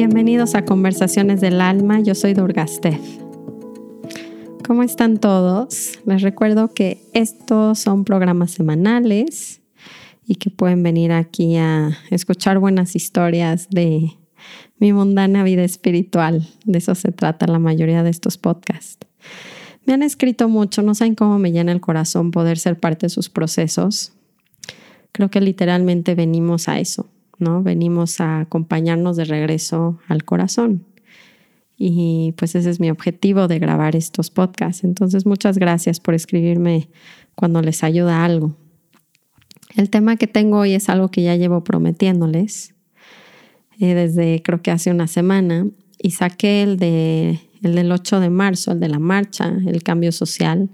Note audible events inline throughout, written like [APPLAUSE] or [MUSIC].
Bienvenidos a Conversaciones del Alma, yo soy Durgastef. ¿Cómo están todos? Les recuerdo que estos son programas semanales y que pueden venir aquí a escuchar buenas historias de mi mundana vida espiritual. De eso se trata la mayoría de estos podcasts. Me han escrito mucho, no saben cómo me llena el corazón poder ser parte de sus procesos. Creo que literalmente venimos a eso, ¿no? Venimos a acompañarnos de regreso al corazón. Y pues ese es mi objetivo de grabar estos podcasts. Entonces, muchas gracias por escribirme cuando les ayuda algo. El tema que tengo hoy es algo que ya llevo prometiéndoles eh, desde creo que hace una semana y saqué el, de, el del 8 de marzo, el de la marcha, el cambio social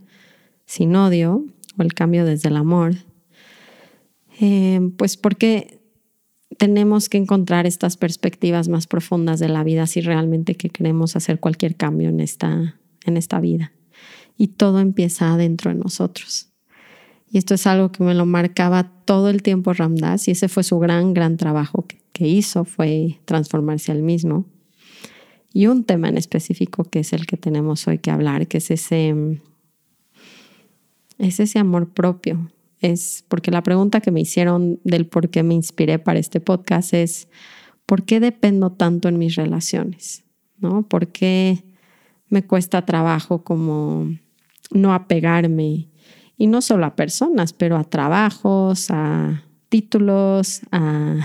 sin odio o el cambio desde el amor. Eh, pues porque tenemos que encontrar estas perspectivas más profundas de la vida si realmente que queremos hacer cualquier cambio en esta, en esta vida. Y todo empieza adentro de nosotros. Y esto es algo que me lo marcaba todo el tiempo Ramdas y ese fue su gran, gran trabajo que, que hizo, fue transformarse al mismo. Y un tema en específico que es el que tenemos hoy que hablar, que es ese, es ese amor propio, porque la pregunta que me hicieron del por qué me inspiré para este podcast es, ¿por qué dependo tanto en mis relaciones? ¿No? ¿Por qué me cuesta trabajo como no apegarme? Y no solo a personas, pero a trabajos, a títulos, a...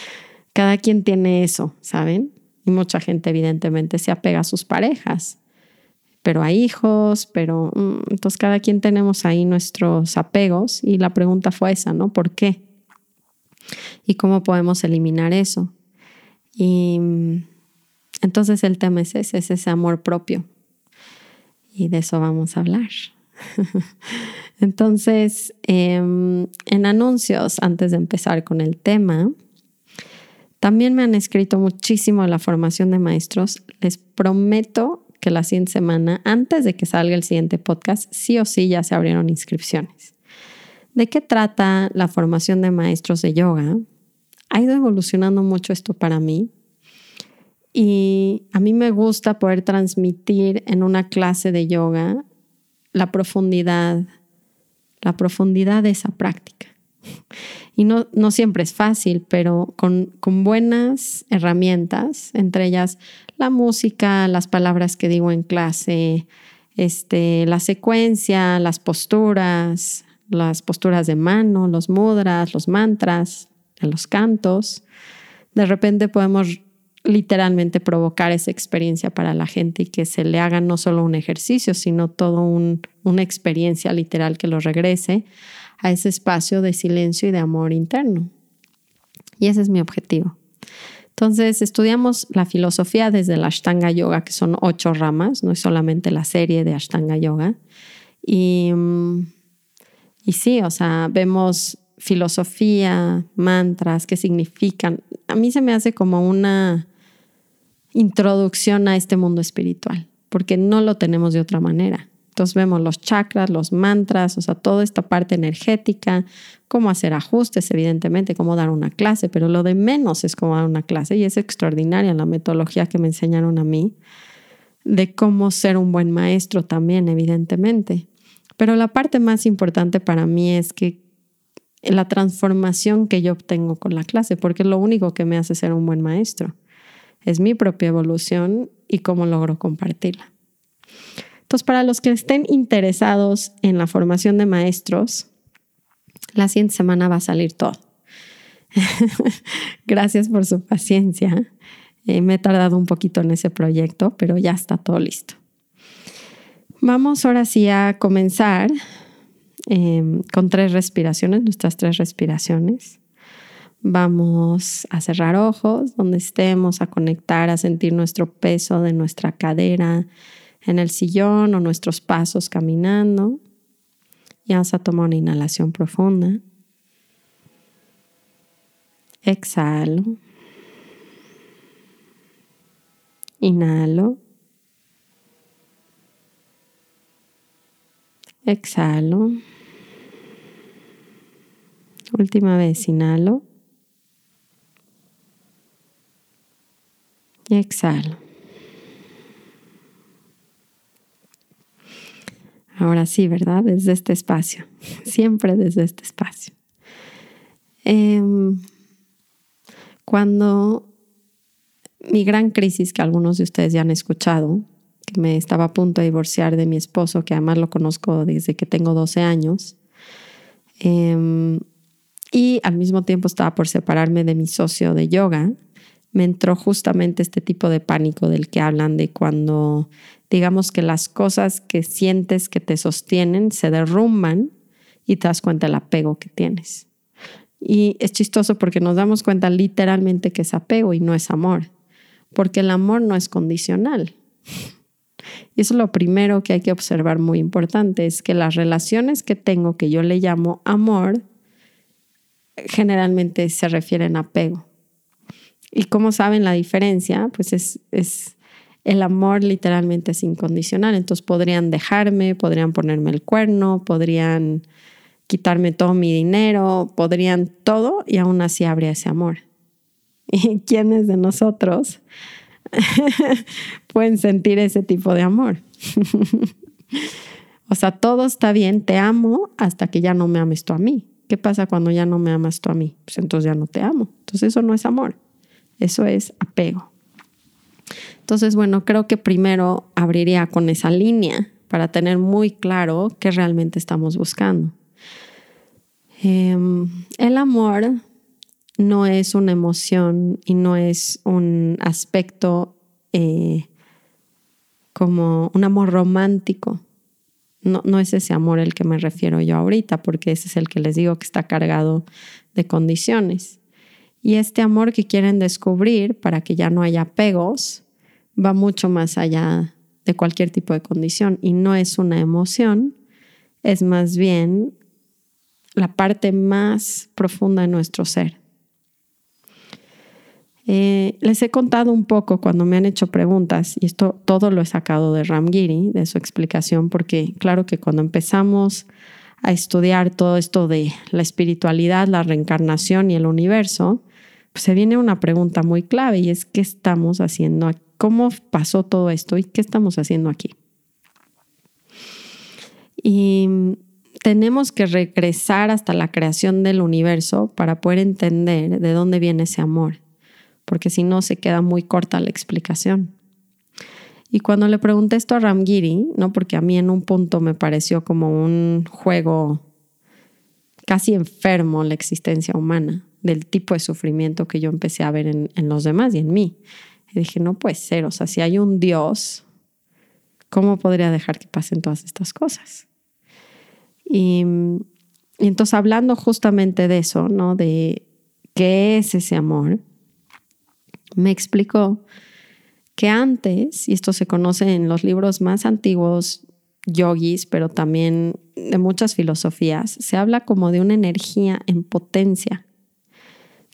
[LAUGHS] Cada quien tiene eso, ¿saben? Y mucha gente evidentemente se apega a sus parejas pero hay hijos, pero mm, entonces cada quien tenemos ahí nuestros apegos y la pregunta fue esa, ¿no? ¿Por qué? ¿Y cómo podemos eliminar eso? Y mm, entonces el tema es ese, es ese amor propio. Y de eso vamos a hablar. [LAUGHS] entonces, em, en anuncios, antes de empezar con el tema, también me han escrito muchísimo la formación de maestros. Les prometo que la siguiente semana, antes de que salga el siguiente podcast, sí o sí ya se abrieron inscripciones. ¿De qué trata la formación de maestros de yoga? Ha ido evolucionando mucho esto para mí y a mí me gusta poder transmitir en una clase de yoga la profundidad, la profundidad de esa práctica. Y no, no siempre es fácil, pero con, con buenas herramientas, entre ellas la música, las palabras que digo en clase, este, la secuencia, las posturas, las posturas de mano, los mudras, los mantras, los cantos. De repente podemos literalmente provocar esa experiencia para la gente y que se le haga no solo un ejercicio, sino todo una experiencia literal que lo regrese a ese espacio de silencio y de amor interno. Y ese es mi objetivo. Entonces, estudiamos la filosofía desde la Ashtanga Yoga, que son ocho ramas, no es solamente la serie de Ashtanga Yoga. Y, y sí, o sea, vemos filosofía, mantras, qué significan. A mí se me hace como una introducción a este mundo espiritual, porque no lo tenemos de otra manera. Entonces vemos los chakras, los mantras, o sea, toda esta parte energética, cómo hacer ajustes, evidentemente, cómo dar una clase, pero lo de menos es cómo dar una clase y es extraordinaria la metodología que me enseñaron a mí de cómo ser un buen maestro también, evidentemente. Pero la parte más importante para mí es que la transformación que yo obtengo con la clase, porque es lo único que me hace ser un buen maestro. Es mi propia evolución y cómo logro compartirla. Entonces, para los que estén interesados en la formación de maestros, la siguiente semana va a salir todo. [LAUGHS] Gracias por su paciencia. Eh, me he tardado un poquito en ese proyecto, pero ya está todo listo. Vamos ahora sí a comenzar em, con tres respiraciones, nuestras tres respiraciones. Vamos a cerrar ojos donde estemos, a conectar, a sentir nuestro peso de nuestra cadera en el sillón o nuestros pasos caminando. Y vamos a tomar una inhalación profunda. Exhalo. Inhalo. Exhalo. Última vez, inhalo. Y exhalo. Ahora sí, ¿verdad? Desde este espacio. [LAUGHS] Siempre desde este espacio. Em, cuando mi gran crisis, que algunos de ustedes ya han escuchado, que me estaba a punto de divorciar de mi esposo, que además lo conozco desde que tengo 12 años, em, y al mismo tiempo estaba por separarme de mi socio de yoga, me entró justamente este tipo de pánico del que hablan de cuando digamos que las cosas que sientes que te sostienen se derrumban y te das cuenta del apego que tienes. Y es chistoso porque nos damos cuenta literalmente que es apego y no es amor, porque el amor no es condicional. Y eso es lo primero que hay que observar muy importante, es que las relaciones que tengo, que yo le llamo amor, generalmente se refieren a apego. ¿Y cómo saben la diferencia? Pues es, es el amor literalmente es incondicional. Entonces podrían dejarme, podrían ponerme el cuerno, podrían quitarme todo mi dinero, podrían todo y aún así habría ese amor. ¿Y quiénes de nosotros [LAUGHS] pueden sentir ese tipo de amor? [LAUGHS] o sea, todo está bien, te amo hasta que ya no me ames tú a mí. ¿Qué pasa cuando ya no me amas tú a mí? Pues entonces ya no te amo. Entonces eso no es amor, eso es apego. Entonces, bueno, creo que primero abriría con esa línea para tener muy claro qué realmente estamos buscando. Em, el amor no es una emoción y no es un aspecto eh, como un amor romántico. No, no es ese amor el que me refiero yo ahorita, porque ese es el que les digo que está cargado de condiciones. Y este amor que quieren descubrir para que ya no haya apegos va mucho más allá de cualquier tipo de condición y no es una emoción, es más bien la parte más profunda de nuestro ser. Eh, les he contado un poco cuando me han hecho preguntas, y esto todo lo he sacado de Ramgiri, de su explicación, porque claro que cuando empezamos a estudiar todo esto de la espiritualidad, la reencarnación y el universo, se viene una pregunta muy clave y es ¿qué estamos haciendo? ¿Cómo pasó todo esto y qué estamos haciendo aquí? Y tenemos que regresar hasta la creación del universo para poder entender de dónde viene ese amor, porque si no se queda muy corta la explicación. Y cuando le pregunté esto a Ramgiri, ¿no? porque a mí en un punto me pareció como un juego casi enfermo la existencia humana, del tipo de sufrimiento que yo empecé a ver en, los demás y en mí. Y dije, no puede ser, o sea, si hay un Dios, ¿cómo podría dejar que pasen todas estas cosas? Y, entonces hablando justamente de eso, ¿no? De qué es ese amor, me explicó que antes, y esto se conoce en los libros más antiguos yogis, pero también de muchas filosofías, se habla como de una energía en potencia,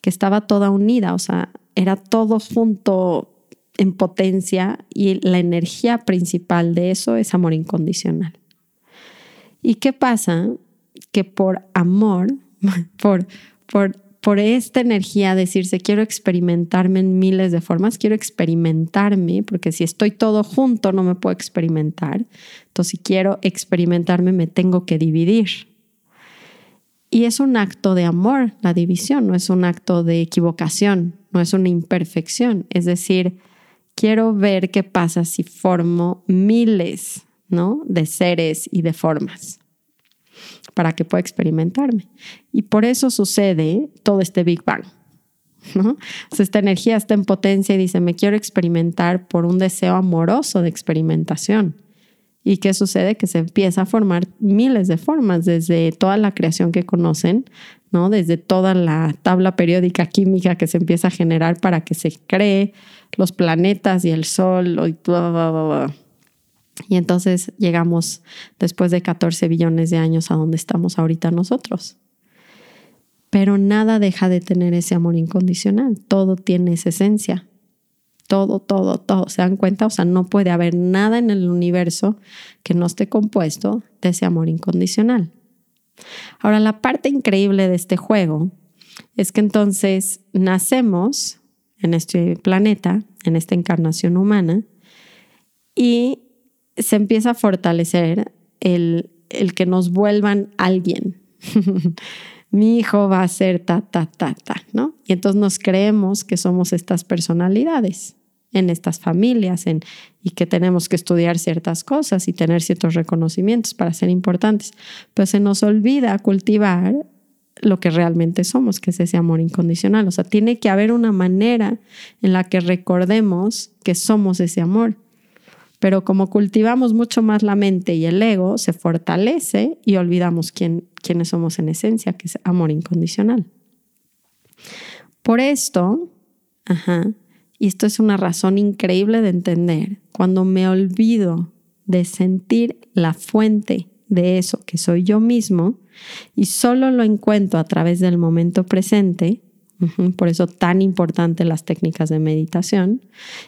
que estaba toda unida, o sea, era todo junto en potencia y la energía principal de eso es amor incondicional. ¿Y qué pasa? Que por amor, [LAUGHS] por, por, por esta energía, decirse, quiero experimentarme en miles de formas, quiero experimentarme, porque si estoy todo junto no me puedo experimentar. Entonces, si quiero experimentarme, me tengo que dividir. Y es un acto de amor, la división, no es un acto de equivocación, no es una imperfección. Es decir, quiero ver qué pasa si formo miles de seres y de formas para que pueda experimentarme. Y por eso sucede todo este Big Bang. ¿no? esta energía está en potencia y dice, me quiero experimentar por un deseo amoroso de experimentación. ¿Y qué sucede? Que se empieza a formar miles de formas, desde toda la creación que conocen, ¿no? Desde toda la tabla periódica química que se empieza a generar para que se cree los planetas y el sol y Y entonces llegamos después de 14 billones de años a donde estamos ahorita nosotros. Pero nada deja de tener ese amor incondicional, todo tiene esa esencia todo, todo, todo. ¿Se dan cuenta? O sea, no puede haber nada en el universo que no esté compuesto de ese amor incondicional. Ahora, la parte increíble de este juego es que entonces nacemos en este planeta, en esta encarnación humana, y se empieza a fortalecer el, el que nos vuelvan alguien. [LAUGHS] Mi hijo va a ser ta, ta, ta, ta, ¿no? Y entonces nos creemos que somos estas personalidades en estas familias y que tenemos que estudiar ciertas cosas y tener ciertos reconocimientos para ser importantes. Pero se nos olvida cultivar lo que realmente somos, que es ese amor incondicional. O sea, tiene que haber una manera en la que recordemos que somos ese amor. Pero como cultivamos mucho más la mente y el ego, se fortalece y olvidamos quién, quiénes somos en esencia, que es amor incondicional. Por esto, ajá, y esto es una razón increíble de entender, cuando me olvido de sentir la fuente de eso que soy yo mismo y solo lo encuentro a través del momento presente, por eso tan importante las técnicas de meditación,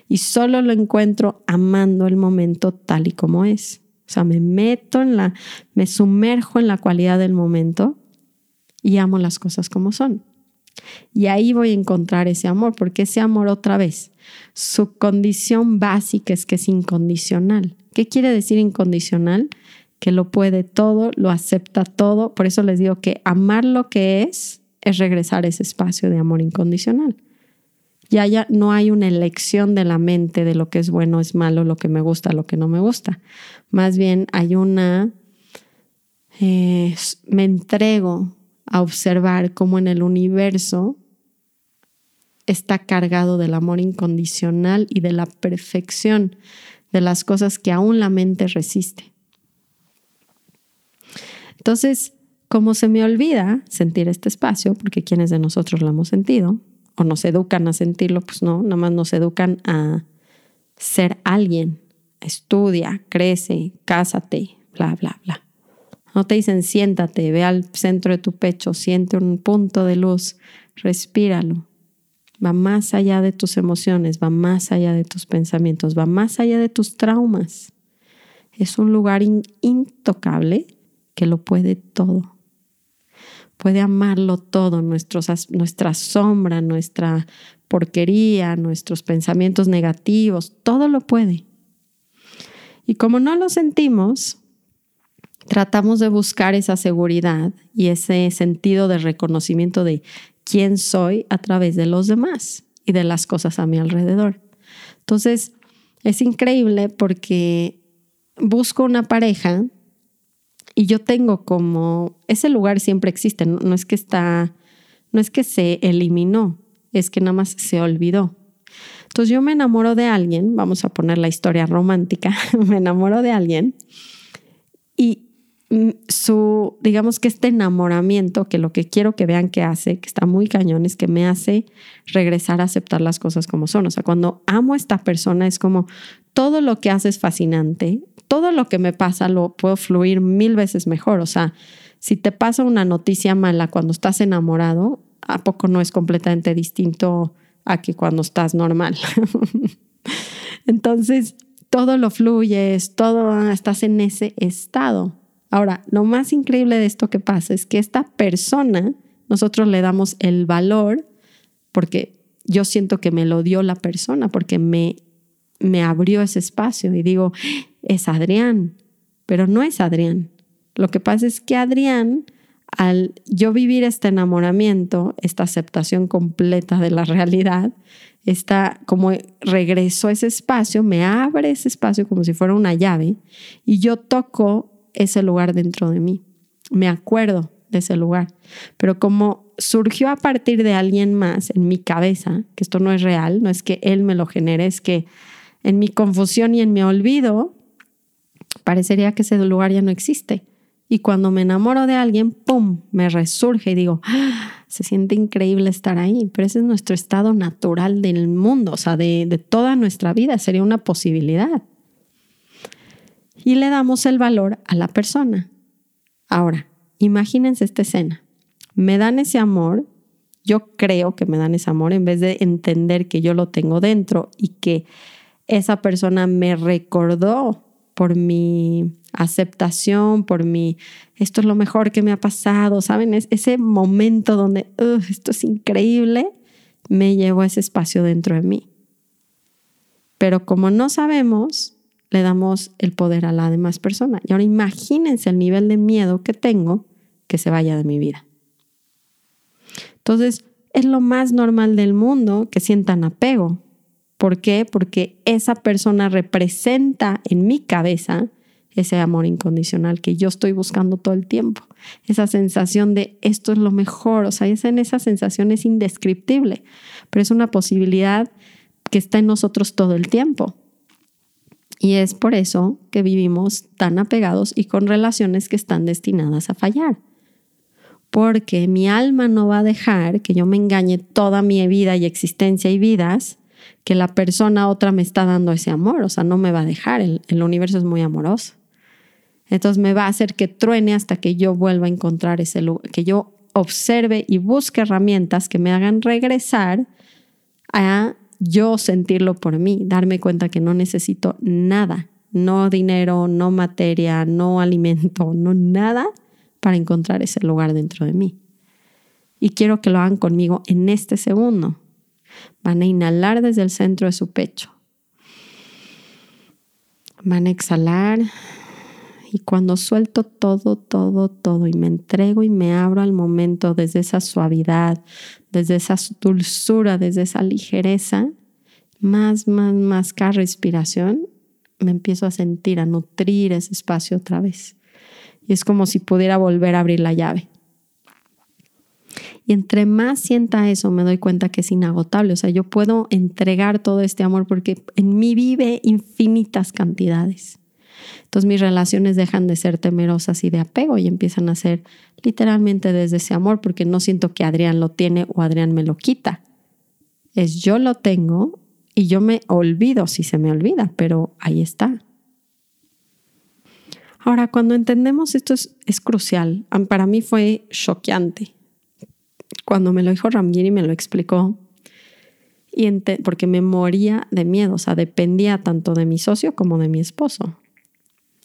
y solo lo encuentro amando el momento tal y como es. O sea, me meto en la, me sumerjo en la cualidad del momento y amo las cosas como son. Y ahí voy a encontrar ese amor, porque ese amor otra vez, su condición básica es que es incondicional. ¿Qué quiere decir incondicional? Que lo puede todo, lo acepta todo. Por eso les digo que amar lo que es es regresar a ese espacio de amor incondicional. Ya, ya no hay una elección de la mente de lo que es bueno, es malo, lo que me gusta, lo que no me gusta. Más bien hay una, eh, me entrego a observar cómo en el universo está cargado del amor incondicional y de la perfección de las cosas que aún la mente resiste. Entonces, como se me olvida sentir este espacio, porque quienes de nosotros lo hemos sentido, o nos educan a sentirlo, pues no, nada más nos educan a ser alguien, estudia, crece, cásate, bla, bla, bla. No te dicen siéntate, ve al centro de tu pecho, siente un punto de luz, respíralo. Va más allá de tus emociones, va más allá de tus pensamientos, va más allá de tus traumas. Es un lugar intocable que lo puede todo. Puede amarlo todo, nuestra sombra, nuestra porquería, nuestros pensamientos negativos, todo lo puede. Y como no lo sentimos, tratamos de buscar esa seguridad y ese sentido de reconocimiento de quién soy a través de los demás y de las cosas a mi alrededor. Entonces, es increíble porque busco una pareja y yo tengo como ese lugar siempre existe, no, es que está no es que se eliminó, es que nada más se olvidó. Entonces yo me enamoro de alguien, vamos a poner la historia romántica, [LAUGHS] me enamoro de alguien y Mm, su, digamos que este enamoramiento, que lo que quiero que vean que hace, que está muy cañón, es que me hace regresar a aceptar las cosas como son. O sea, cuando amo a esta persona es como todo lo que hace es fascinante, todo lo que me pasa lo puedo fluir mil veces mejor. O sea, si te pasa una noticia mala cuando estás enamorado, ¿a poco no es completamente distinto a que cuando estás normal? [LAUGHS] Entonces, todo lo fluyes, todo estás en ese estado. Ahora, lo más increíble de esto que pasa es que esta persona, nosotros le damos el valor porque yo siento que me lo dio la persona, porque me, me abrió ese espacio y digo, es Adrián, pero no es Adrián. Lo que pasa es que Adrián, al yo vivir este enamoramiento, esta aceptación completa de la realidad, está como regreso a ese espacio, me abre ese espacio como si fuera una llave y yo toco ese lugar dentro de mí. Me acuerdo de ese lugar. Pero como surgió a partir de alguien más en mi cabeza, que esto no es real, no es que él me lo genere, es que en mi confusión y en mi olvido, parecería que ese lugar ya no existe. Y cuando me enamoro de alguien, ¡pum!, me resurge y digo, ¡Ah! se siente increíble estar ahí, pero ese es nuestro estado natural del mundo, o sea, de, de toda nuestra vida, sería una posibilidad y le damos el valor a la persona. Ahora, imagínense esta escena. Me dan ese amor, yo creo que me dan ese amor en vez de entender que yo lo tengo dentro y que esa persona me recordó por mi aceptación, por mi, esto es lo mejor que me ha pasado, ¿saben? Es ese momento donde, esto es increíble, me llevo ese espacio dentro de mí. Pero como no sabemos, le damos el poder a la demás persona. Y ahora imagínense el nivel de miedo que tengo que se vaya de mi vida. Entonces, es lo más normal del mundo que sientan apego. ¿Por qué? Porque esa persona representa en mi cabeza ese amor incondicional que yo estoy buscando todo el tiempo. Esa sensación de esto es lo mejor, o sea, esa, esa sensación es indescriptible, pero es una posibilidad que está en nosotros todo el tiempo. Y es por eso que vivimos tan apegados y con relaciones que están destinadas a fallar. Porque mi alma no va a dejar que yo me engañe toda mi vida y existencia y vidas, que la persona otra me está dando ese amor, o sea, no me va a dejar, el, universo es muy amoroso. Entonces me va a hacer que truene hasta que yo vuelva a encontrar ese lugar, que yo observe y busque herramientas que me hagan regresar a yo sentirlo por mí, darme cuenta que no necesito nada, no dinero, no materia, no alimento, [LAUGHS] no nada para encontrar ese lugar dentro de mí. Y quiero que lo hagan conmigo en este segundo. Van a inhalar desde el centro de su pecho. Van a exhalar y cuando suelto todo, todo, todo y me entrego y me abro al momento desde esa suavidad, desde esa dulzura, desde esa ligereza, más, más, más cada respiración, me empiezo a sentir, a nutrir ese espacio otra vez. Y es como si pudiera volver a abrir la llave. Y entre más sienta eso, me doy cuenta que es inagotable. O sea, yo puedo entregar todo este amor porque en mí vive infinitas cantidades. Entonces mis relaciones dejan de ser temerosas y de apego y empiezan a ser literalmente desde ese amor, porque no siento que Adrián lo tiene o Adrián me lo quita. Es yo lo tengo y yo me olvido si se me olvida, pero ahí está. Ahora, cuando entendemos esto es, es crucial. Para mí fue choqueante. Cuando me lo dijo Ramgiri me lo explicó, y porque me moría de miedo, o sea, dependía tanto de mi socio como de mi esposo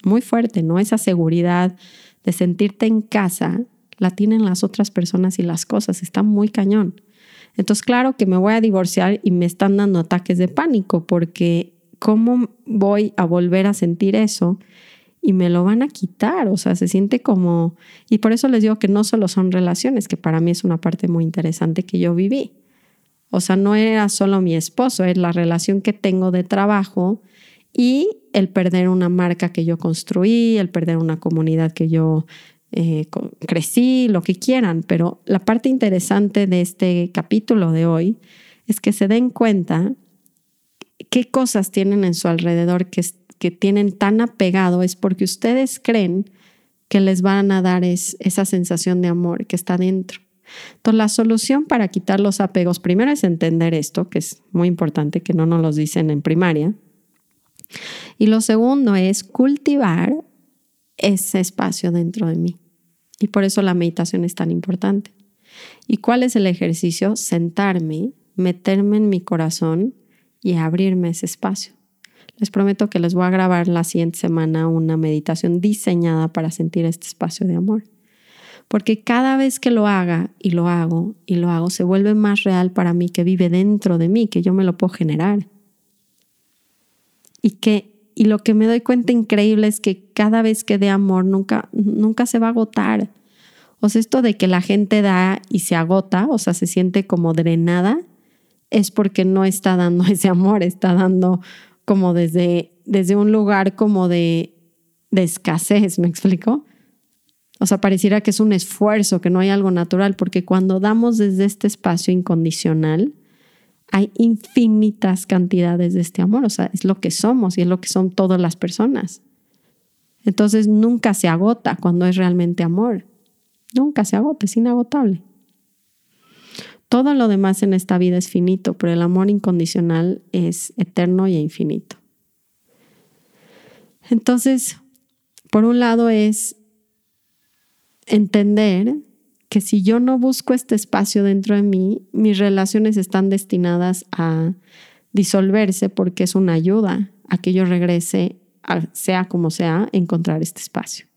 muy fuerte, ¿no? Esa seguridad de sentirte en casa la tienen las otras personas y las cosas, está muy cañón. Entonces, claro que me voy a divorciar y me están dando ataques de pánico porque ¿cómo voy a volver a sentir eso? Y me lo van a quitar, o sea, se siente como... Y por eso les digo que no solo son relaciones, que para mí es una parte muy interesante que yo viví. O sea, no era solo mi esposo, es la relación que tengo de trabajo y el perder una marca que yo construí, el perder una comunidad que yo eh, crecí, lo que quieran. Pero la parte interesante de este capítulo de hoy es que se den cuenta qué cosas tienen en su alrededor que, que tienen tan apegado es porque ustedes creen que les van a dar esa sensación de amor que está dentro. Entonces, la solución para quitar los apegos, primero es entender esto, que es muy importante, que no nos lo dicen en primaria, y lo segundo es cultivar ese espacio dentro de mí. Y por eso la meditación es tan importante. ¿Y cuál es el ejercicio? Sentarme, meterme en mi corazón y abrirme ese espacio. Les prometo que les voy a grabar la siguiente semana una meditación diseñada para sentir este espacio de amor. Porque cada vez que lo haga y lo hago y lo hago, se vuelve más real para mí que vive dentro de mí, que yo me lo puedo generar y que y lo que me doy cuenta increíble es que cada vez que dé amor nunca nunca se va a agotar. O sea, esto de que la gente da y se agota, o sea, se siente como drenada, es porque no está dando [LAUGHS] ese amor, está dando como desde, desde un lugar como de, de escasez, ¿me explico? O sea, pareciera que es un esfuerzo, que no hay algo natural, porque cuando damos desde este espacio incondicional, hay infinitas cantidades de este amor, o sea, es lo que somos y es lo que son todas las personas. Entonces nunca se agota cuando es realmente amor. Nunca se agota, es inagotable. Todo lo demás en esta vida es finito, pero el amor incondicional es eterno y infinito. Entonces, por un lado es entender que si yo no busco este espacio dentro de mí, mis relaciones están destinadas a disolverse porque es una ayuda a que yo regrese, sea como sea, a encontrar este espacio.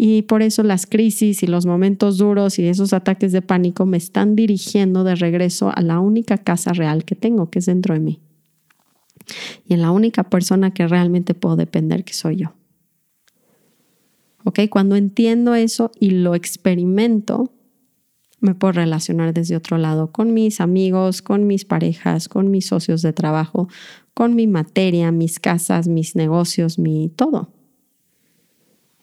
Y por eso las crisis y los momentos duros y esos ataques de pánico me están dirigiendo de regreso a la única casa real que tengo, que es dentro de mí. Y en la única persona que realmente puedo depender, que soy yo. ¿Ok? Cuando entiendo eso y lo experimento, me puedo relacionar desde otro lado con mis amigos, con mis parejas, con mis socios de trabajo, con mi materia, mis casas, mis negocios, mi todo.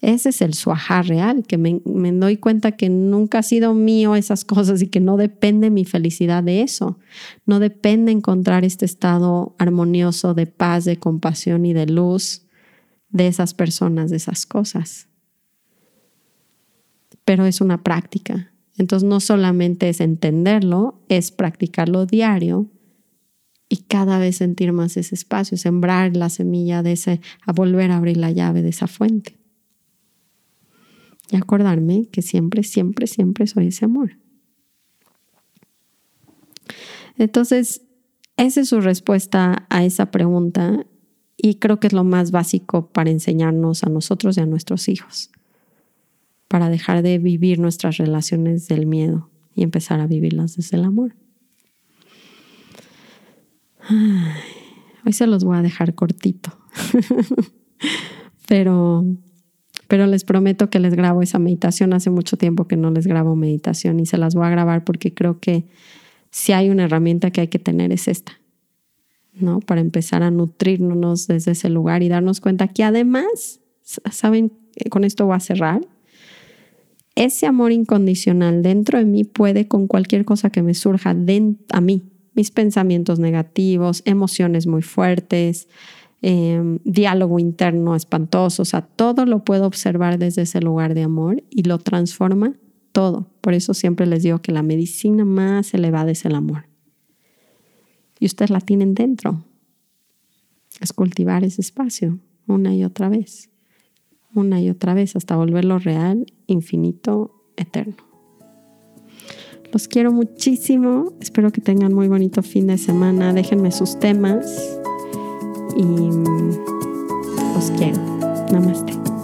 Ese es el suajá real, que me, me, doy cuenta que nunca ha sido mío esas cosas y que no depende mi felicidad de eso. No depende encontrar este estado armonioso de paz, de compasión y de luz de esas personas, de esas cosas. Pero es una práctica entonces no solamente es entenderlo, es practicarlo diario y cada vez sentir más ese espacio, sembrar la semilla de ese, a volver a abrir la llave de esa fuente. Y acordarme que siempre, siempre, siempre soy ese amor. Entonces, esa es su respuesta a esa pregunta y creo que es lo más básico para enseñarnos a nosotros y a nuestros hijos para dejar de vivir nuestras relaciones del miedo y empezar a vivirlas desde el amor. hoy se los voy a dejar cortito, [LAUGHS] pero, pero les prometo que les grabo esa meditación. Hace mucho tiempo que no les grabo meditación y se las voy a grabar porque creo que si hay una herramienta que hay que tener es esta, ¿no? Para empezar a nutrirnos desde ese lugar y darnos cuenta que además, ¿saben? Con esto voy a cerrar ese amor incondicional dentro de mí puede con cualquier cosa que me surja a mí, mis pensamientos negativos, emociones muy fuertes, em, diálogo interno espantoso, o sea, todo lo puedo observar desde ese lugar de amor y lo transforma todo. Por eso siempre les digo que la medicina más elevada es el amor. Y ustedes la tienen dentro. Es cultivar ese espacio una y otra vez una y otra vez hasta volverlo real, infinito, eterno. Los quiero muchísimo, espero que tengan muy bonito fin de semana, déjenme sus temas y los quiero. Namaste.